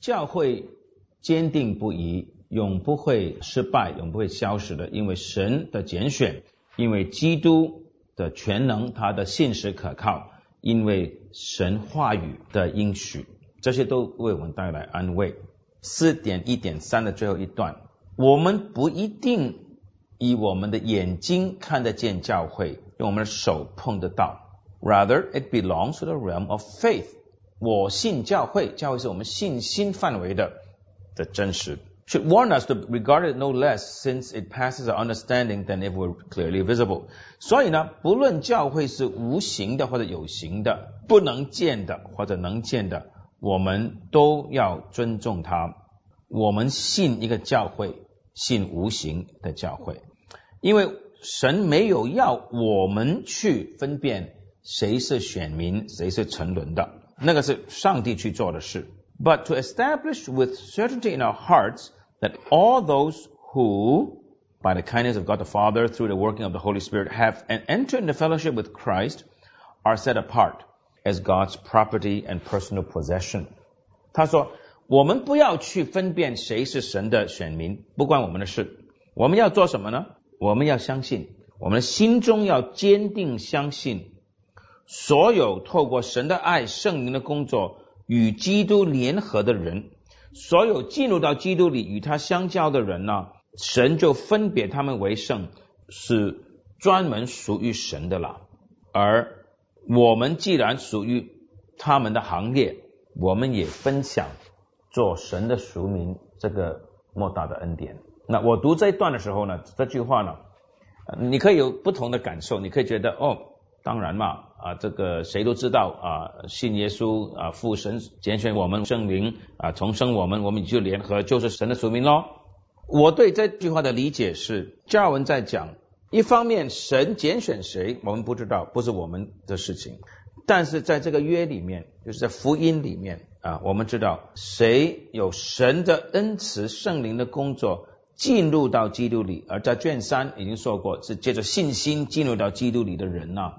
教会坚定不移，永不会失败，永不会消失的，因为神的拣选，因为基督的全能，他的信实可靠，因为神话语的应许，这些都为我们带来安慰。四点一点三的最后一段，我们不一定以我们的眼睛看得见教会，用我们的手碰得到，rather it belongs to the realm of faith。我信教会，教会是我们信心范围的的真实。Should warn us to regard it no less, since it passes our understanding than if were clearly visible. 所以呢，不论教会是无形的或者有形的，不能见的或者能见的，我们都要尊重它。我们信一个教会，信无形的教会，因为神没有要我们去分辨谁是选民，谁是沉沦的。那个是上帝去做的事。But to establish with certainty in our hearts that all those who, by the kindness of God the Father, through the working of the Holy Spirit, have and entered into fellowship with Christ, are set apart as God's property and personal possession. 他说，我们不要去分辨谁是神的选民，不关我们的事。我们要做什么呢？我们要相信，我们心中要坚定相信 所有透过神的爱、圣灵的工作与基督联合的人，所有进入到基督里与他相交的人呢，神就分别他们为圣，是专门属于神的了。而我们既然属于他们的行列，我们也分享做神的属民这个莫大的恩典。那我读这一段的时候呢，这句话呢，你可以有不同的感受，你可以觉得哦。当然嘛，啊，这个谁都知道啊，信耶稣啊，父神拣选我们圣灵啊，重生我们，我们就联合，就是神的属名喽。我对这句话的理解是，加尔文在讲，一方面神拣选谁，我们不知道，不是我们的事情，但是在这个约里面，就是在福音里面啊，我们知道谁有神的恩慈、圣灵的工作进入到基督里，而在卷三已经说过，是借着信心进入到基督里的人呐。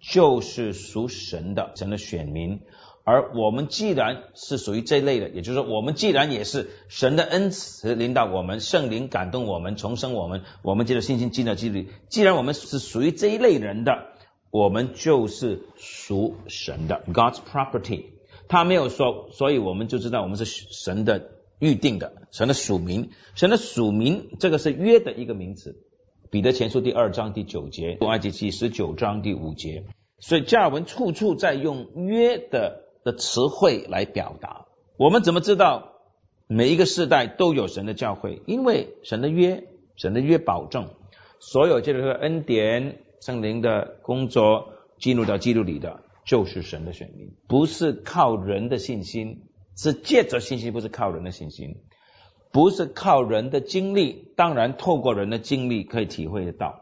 就是属神的神的选民，而我们既然是属于这一类的，也就是说，我们既然也是神的恩慈领导我们，圣灵感动我们，重生我们，我们接着信心进到基督。既然我们是属于这一类人的，我们就是属神的 God's property。他没有说，所以我们就知道我们是神的预定的，神的属民，神的属民，这个是约的一个名词。彼得前书第二章第九节，埃及记十九章第五节，所以加尔文处处在用约的的词汇来表达。我们怎么知道每一个世代都有神的教会？因为神的约，神的约保证所有这个恩典圣灵的工作进入到基督里的，就是神的选民，不是靠人的信心，是借着信心，不是靠人的信心。不是靠人的经历，当然透过人的经历可以体会得到，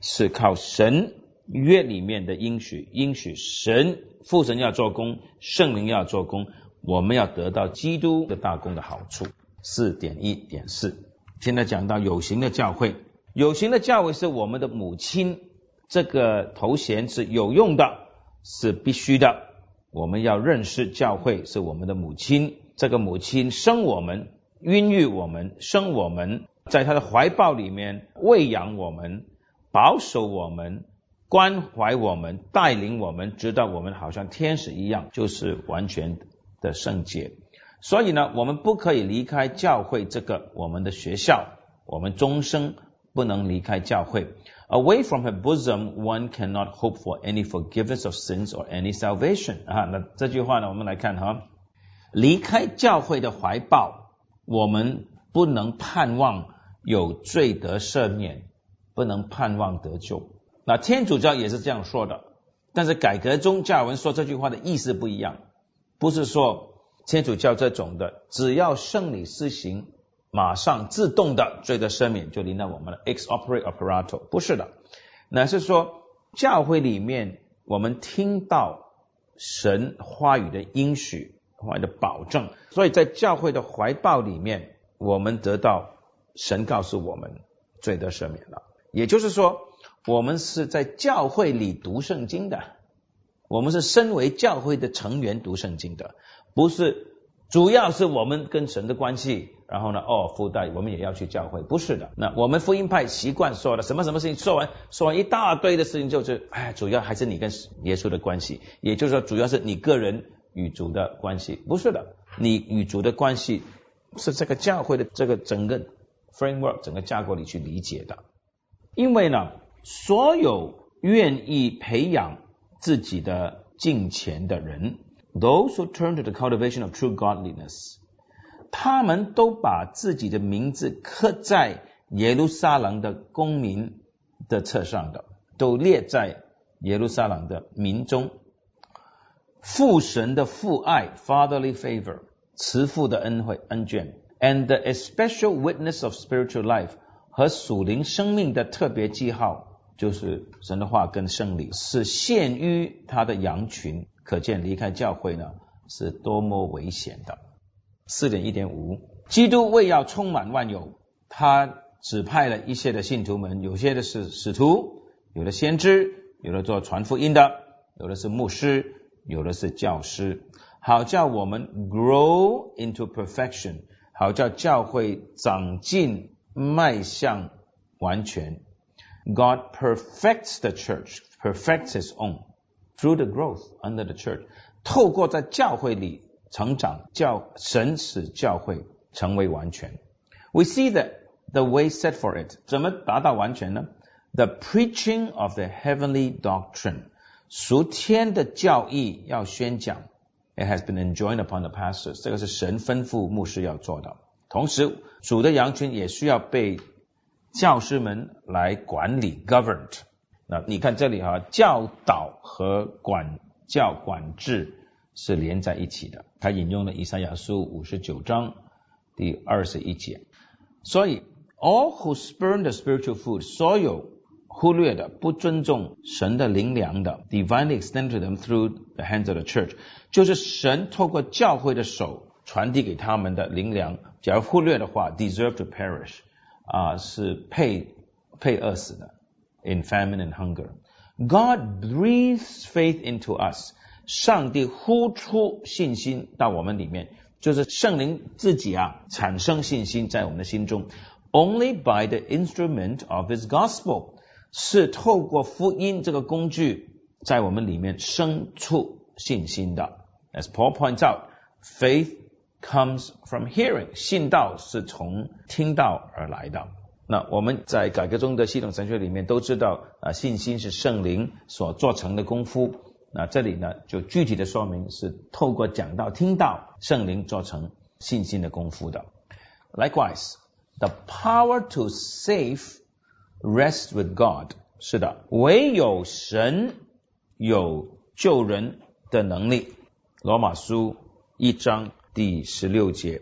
是靠神约里面的应许，应许神父神要做工，圣灵要做工，我们要得到基督的大功的好处。四点一点四，现在讲到有形的教会，有形的教会是我们的母亲，这个头衔是有用的，是必须的。我们要认识教会是我们的母亲，这个母亲生我们。孕育我们，生我们，在他的怀抱里面喂养我们，保守我们，关怀我们，带领我们，直到我们好像天使一样，就是完全的圣洁。所以呢，我们不可以离开教会这个我们的学校，我们终生不能离开教会。Away from her bosom, one cannot hope for any forgiveness of sins or any salvation。啊，那这句话呢，我们来看哈，离开教会的怀抱。我们不能盼望有罪得赦免，不能盼望得救。那天主教也是这样说的，但是改革中加尔文说这句话的意思不一样，不是说天主教这种的，只要圣礼施行，马上自动的罪得赦免就临到我们了，ex opere operato，不是的，乃是说教会里面我们听到神话语的应许。话的保证，所以在教会的怀抱里面，我们得到神告诉我们罪得赦免了。也就是说，我们是在教会里读圣经的，我们是身为教会的成员读圣经的，不是主要是我们跟神的关系。然后呢，哦，附带我们也要去教会，不是的。那我们福音派习惯说的什么什么事情，说完说完一大堆的事情，就是哎，主要还是你跟耶稣的关系，也就是说，主要是你个人与主的关系，不是的。你与主的关系是这个教会的这个整个 framework 整个架构里去理解的。因为呢，所有愿意培养自己的敬虔的人，those who turn to the cultivation of true godliness。他们都把自己的名字刻在耶路撒冷的公民的册上的，都列在耶路撒冷的民中。父神的父爱 （fatherly favor），慈父的恩惠恩眷，and a special witness of spiritual life 和属灵生命的特别记号，就是神的话跟圣礼，是限于他的羊群。可见离开教会呢，是多么危险的。四点一点五，基督为要充满万有，他指派了一些的信徒们，有些的是使徒，有的先知，有的做传福音的，有的是牧师，有的是教师，好叫我们 grow into perfection，好叫教会长进迈向完全。God perfects the church, perfects His own through the growth under the church，透过在教会里。成长教神使教会成为完全。We see that the way set for it 怎么达到完全呢？The preaching of the heavenly doctrine 属天的教义要宣讲。It has been enjoined upon the pastors 这个是神吩咐牧师要做的。同时，主的羊群也需要被教师们来管理 governed。那你看这里哈，教导和管教管制。是连在一起的。他引用了以赛亚书五十九章第二十一节。所以，all who spurn the spiritual food，所有忽略的、不尊重神的灵粮的，divinely extended to them through the hands of the church，就是神透过教会的手传递给他们的灵粮。假如忽略的话，deserve to perish，啊，是配配饿死的，in famine and hunger。God breathes faith into us。上帝呼出信心到我们里面，就是圣灵自己啊产生信心在我们的心中。Only by the instrument of His gospel， 是透过福音这个工具在我们里面生出信心的。As Paul points out，faith comes from hearing，信道是从听到而来的。那我们在改革中的系统神学里面都知道啊，信心是圣灵所做成的功夫。那这里呢，就具体的说明是透过讲道、听到圣灵做成信心的功夫的。Likewise, the power to save rests with God。是的，唯有神有救人的能力。罗马书一章第十六节，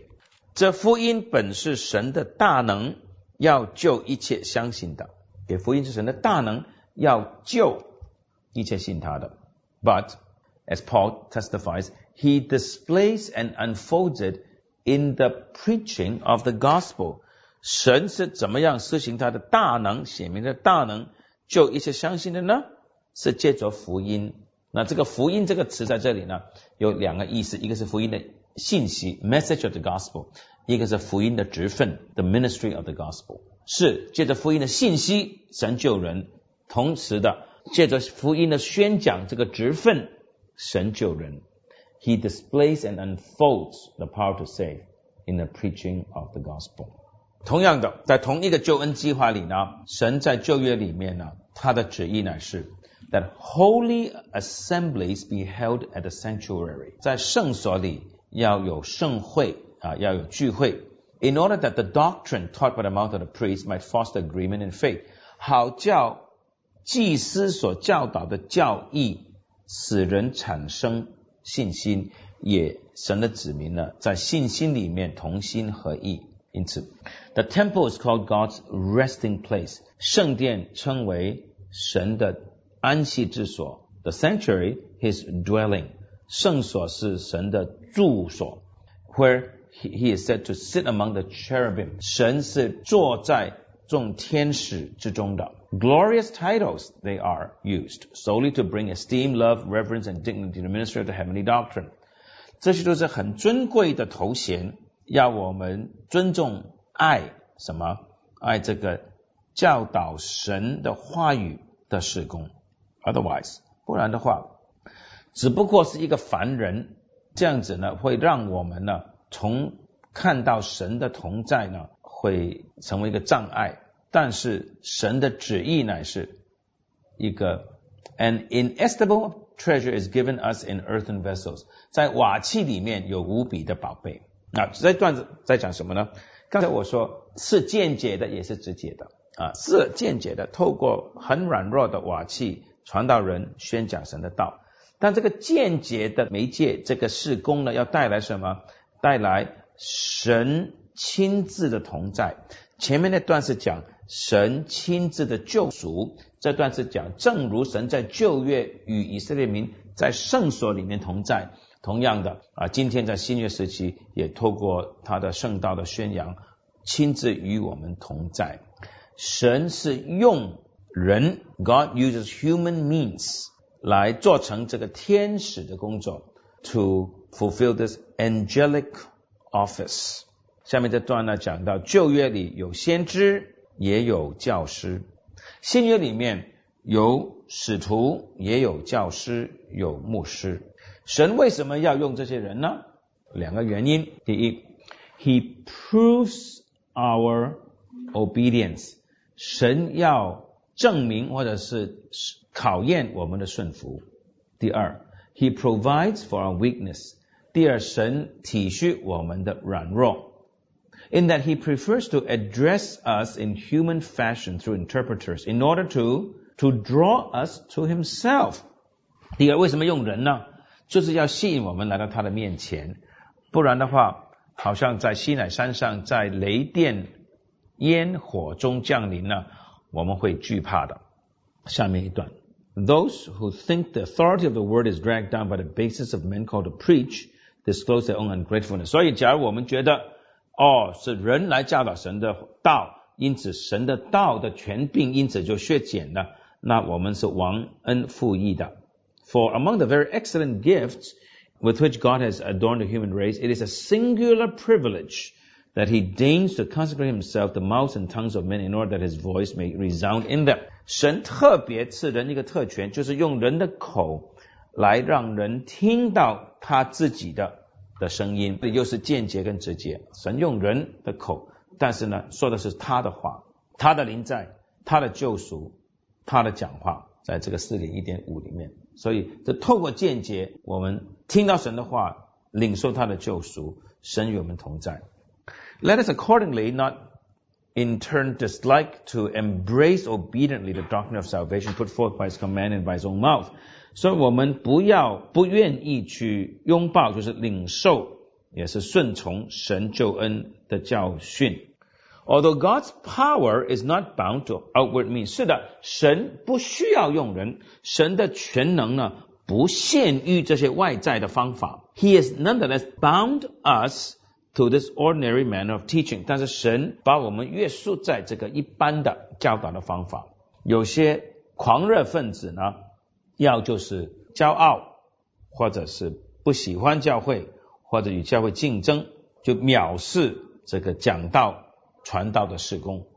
这福音本是神的大能，要救一切相信的。给福音是神的大能，要救一切信他的。But, as Paul testifies, he displays and unfolds it in the preaching of the gospel. 神是怎么样施行他的大能，显明的大能，救一些相信的呢？是借着福音。那这个福音这个词在这里呢，有两个意思，一个是福音的信息 （message of the gospel），一个是福音的职分 （the ministry of the gospel）。是借着福音的信息，神救人，同时的。借着福音的宣讲这个职分，神救人。He displays and unfolds the power to save in the preaching of the gospel。同样的，在同一个救恩计划里呢，神在旧约里面呢，他的旨意乃是 that holy assemblies be held at the sanctuary，在圣所里要有盛会啊，要有聚会，in order that the doctrine taught by the mouth of the priest might foster agreement in faith，好叫祭司所教导的教义，使人产生信心，也神的子民呢，在信心里面同心合意。因此，the temple is called God's resting place，圣殿称为神的安息之所。The sanctuary, His dwelling，圣所是神的住所，where He He is said to sit among the cherubim，神是坐在众天使之中的。Glorious titles they are used solely to bring esteem, love, reverence, and dignity to the ministry of the heavenly doctrine. 这些都是很尊贵的头衔， 要我们尊重、爱什么？爱这个教导神的话语的事工。Otherwise，不然的话，只不过是一个凡人，这样子呢，会让我们呢，从看到神的同在呢，会成为一个障碍。但是神的旨意乃是一个 an inestimable treasure is given us in earthen vessels，在瓦器里面有无比的宝贝。那这段子在讲什么呢？刚才我说是间接的，也是直接的啊，是间接的，透过很软弱的瓦器传道人宣讲神的道。但这个间接的媒介，这个事工呢，要带来什么？带来神亲自的同在。前面那段是讲。神亲自的救赎，这段是讲，正如神在旧约与以色列民在圣所里面同在，同样的啊，今天在新约时期也透过他的圣道的宣扬，亲自与我们同在。神是用人，God uses human means 来做成这个天使的工作，to fulfill this angelic office。下面这段呢讲到旧约里有先知。也有教师，新约里面有使徒，也有教师，有牧师。神为什么要用这些人呢？两个原因。第一，He proves our obedience。神要证明或者是考验我们的顺服。第二，He provides for our weakness。第二，神体恤我们的软弱。in that he prefers to address us in human fashion through interpreters in order to to draw us to himself。第二，为什么用人呢？ 就是要吸引我们来到他的面前，不然的话，好像在西乃山上，在雷电烟火中降临呢，我们会惧怕的。下面一段，Those who think the authority of the word is dragged down by the basis of men called to preach disclose their own ungratefulness。所以，假如我们觉得哦，是人来教导神的道，因此神的道的权柄因此就削减了。那我们是忘恩负义的。For among the very excellent gifts with which God has adorned the human race, it is a singular privilege that He deigns to consecrate Himself the mouths and tongues of men in order that His voice may resound in them。神特别赐人一个特权，就是用人的口来让人听到他自己的。的声音，这又是间接跟直接。神用人的口，但是呢，说的是他的话，他的临在，他的救赎，他的讲话， 在这个四点一点五里面。所以，这透过间接，我们听到神的话，领受他的救赎，神与我们同在。Let us accordingly not in turn dislike to embrace obediently the doctrine of salvation put forth by His command and by His own mouth. 所以我们不要不愿意去拥抱，就是领受，也是顺从神救恩的教训。Although God's power is not bound to outward means，是的，神不需要用人，神的全能呢不限于这些外在的方法。He is nonetheless bound us to this ordinary manner of teaching。但是神把我们约束在这个一般的教导的方法。有些狂热分子呢？要就是骄傲，或者是不喜欢教会，或者与教会竞争，就藐视这个讲道、传道的事工。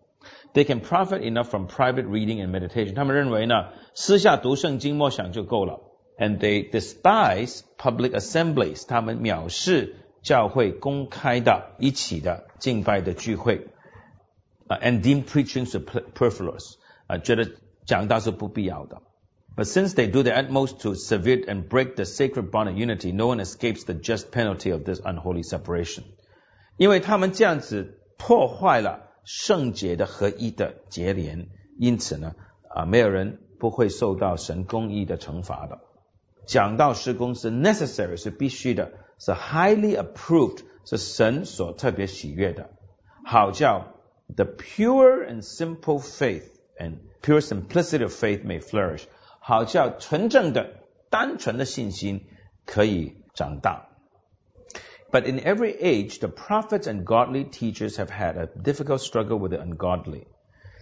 They can profit enough from private reading and meditation。他们认为呢，私下读圣经默想就够了。And they despise public assemblies。他们藐视教会公开的、一起的敬拜的聚会。啊，and deem preaching superfluous。啊，觉得讲道是不必要的。But since they do their utmost to sever and break the sacred bond of unity, no one escapes the just penalty of this unholy separation. 因为他们这样子 破坏了圣洁的合一的结连，因此呢，啊，没有人不会受到神公义的惩罚的。讲道施工是 necessary 是必须的，是 highly approved 是神所特别喜悦的，好叫 the pure and simple faith and pure simplicity of faith may flourish。好叫纯正的、单纯的信心可以长大。But in every age, the prophets and godly teachers have had a difficult struggle with the ungodly.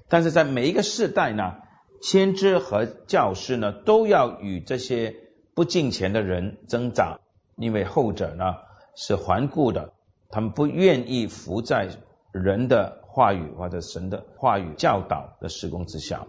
但是在每一个世代呢，先知和教师呢，都要与这些不敬虔的人挣扎。 因为后者呢是顽固的，他们不愿意服在人的话语或者神的话语教导的施工之下。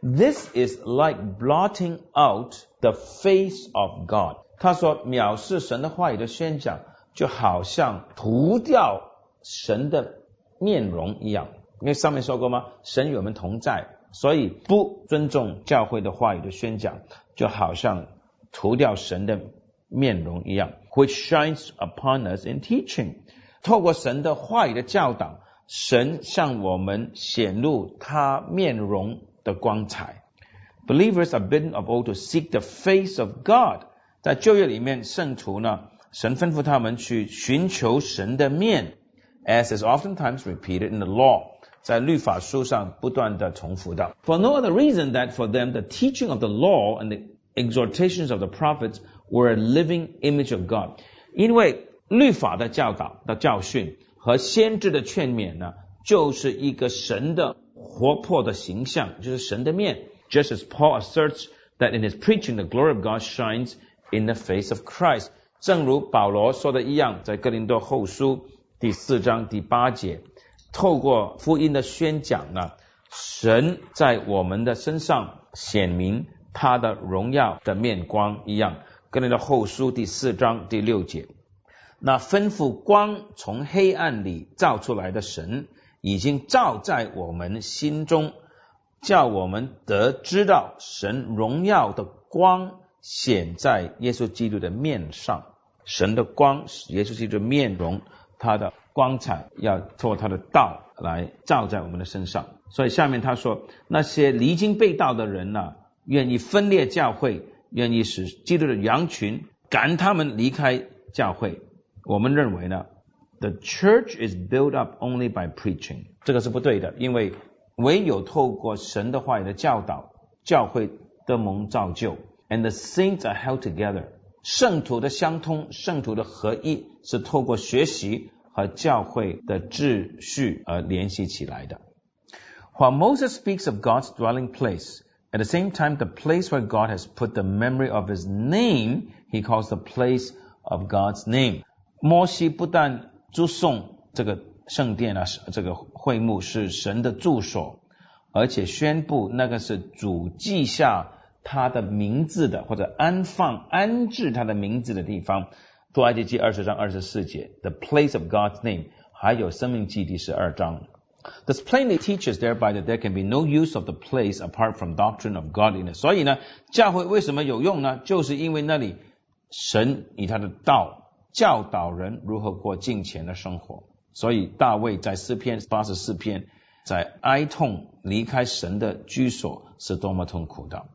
This is like blotting out the face of God。他说，藐视神的话语的宣讲， 就好像涂掉神的面容一样。因为上面说过吗？神与我们同在，所以不尊重教会的话语的宣讲，就好像涂掉神的面容一样。Which shines upon us in teaching。透过神的话语的教导，神向我们显露他面容的光彩。Believers are bidden of all to seek the face of God。在旧约里面，圣徒呢，神吩咐他们去寻求神的面，as is oftentimes repeated in the law。在律法书上不断的重复到。For no other reason that for them the teaching of the law and the exhortations of the prophets were a living image of God。因为律法的教导的教训和先知的劝勉呢，就是一个神的活泼的形象，就是神的面。Just as Paul asserts that in his preaching the glory of God shines in the face of Christ。 正如保罗说的一样，在哥林多后书第四章第八节。透过福音的宣讲呢，神在我们的身上显明他的荣耀的面光一样。跟那个后书第四章第六节，那吩咐光从黑暗里照出来的神，已经照在我们心中，叫我们得知道神荣耀的光显在耶稣基督的面上。神的光使耶稣基督的面容，他的。光彩要透过他的道来照在我们的身上，所以下面他说，那些离经背道的人呢，愿意分裂教会，愿意使基督的羊群赶他们离开教会。我们认为呢，the church is built up only by preaching，这个是不对的，因为唯有透过神的话语的教导，教会的蒙造就，and the saints are held together，圣徒的相通，圣徒的合一，是透过学习。和教会的秩序而联系起来的。While Moses speaks of God's dwelling place, at the same time, the place where God has put the memory of His name, He calls the place of God's name. 摩西不但祝颂这个圣殿啊，这个会幕是神的住所，而且宣布那个是主记下他的名字的，或者安放、安置他的名字的地方。出埃及记二十章二十四节，the place of God's name，还有生命记第十二章。This plainly teaches thereby that there can be no use of the place apart from doctrine of godliness。所以呢，教会为什么有用呢？就是因为那里神以他的道教导人如何过敬虔的生活。所以大卫在诗篇八十四篇，在哀痛离开神的居所是多么痛苦的。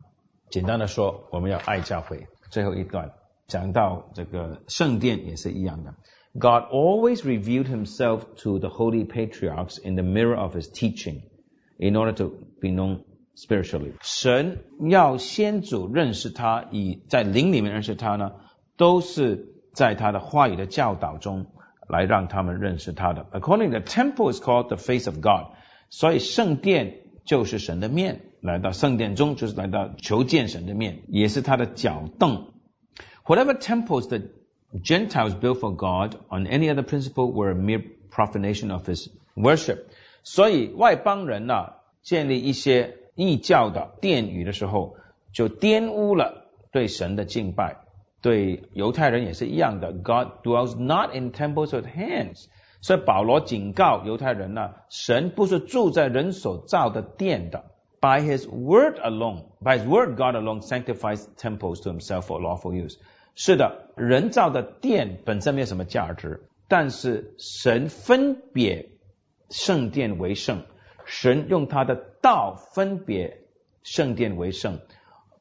简单的说，我们要爱教会。最后一段。讲到这个圣殿也是一样的。God always revealed himself to the holy patriarchs in the mirror of his teaching in order to be known spiritually. 神要先祖认识他，以在灵里面认识他呢，都是在他的话语的教导中来让他们认识他的。According, the temple is called the face of God. 所以圣殿就是神的面，来到圣殿中就是来到求见神的面，也是他的脚凳。Whatever temples the Gentiles built for God on any other principle were a mere profanation of his worship. 所以外邦人呢，建立一些异教的殿宇的时候，就玷污了对神的敬拜。对犹太人也是一样的，God dwells not in temples with hands。所以保罗警告犹太人呢，神不是住在人所造的殿的。 By his word alone, by his word, God alone sanctifies temples to himself for lawful use. 是的，人造的殿本身没有什么价值，但是神分别圣殿为圣，神用他的道分别圣殿为圣，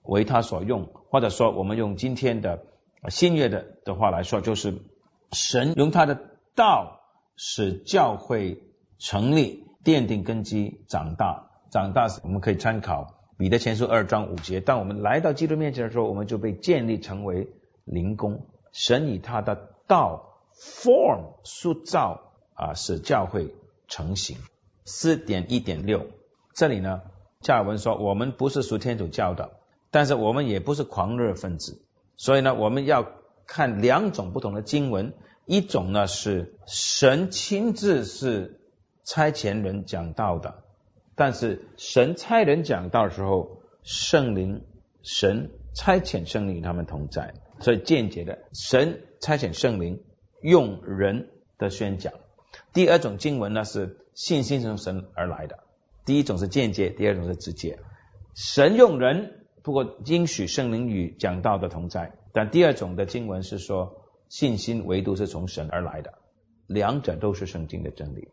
为他所用，或者说我们用今天的新约的的话来说，就是神用他的道使教会成立、奠定根基、长大、长大时。我们可以参考彼得前书二章五节，当我们来到基督面前的时候，我们就被建立成为。灵工，神以他的道 form 塑造啊，使教会成型。四点一点六，这里呢，加尔文说，我们不是属天主教的，但是我们也不是狂热分子，所以呢，我们要看两种不同的经文，一种呢是神亲自是差遣人讲道的，但是神差人讲道时候，圣灵神差遣圣灵与他们同在，所以间接的神差遣圣灵用人的宣讲。第二种经文呢是信心从神而来的，第一种是间接，第二种是直接。神用人，不过应许圣灵与讲道的同在。但第二种的经文是说，信心唯独是从神而来的，两者都是圣经的真理。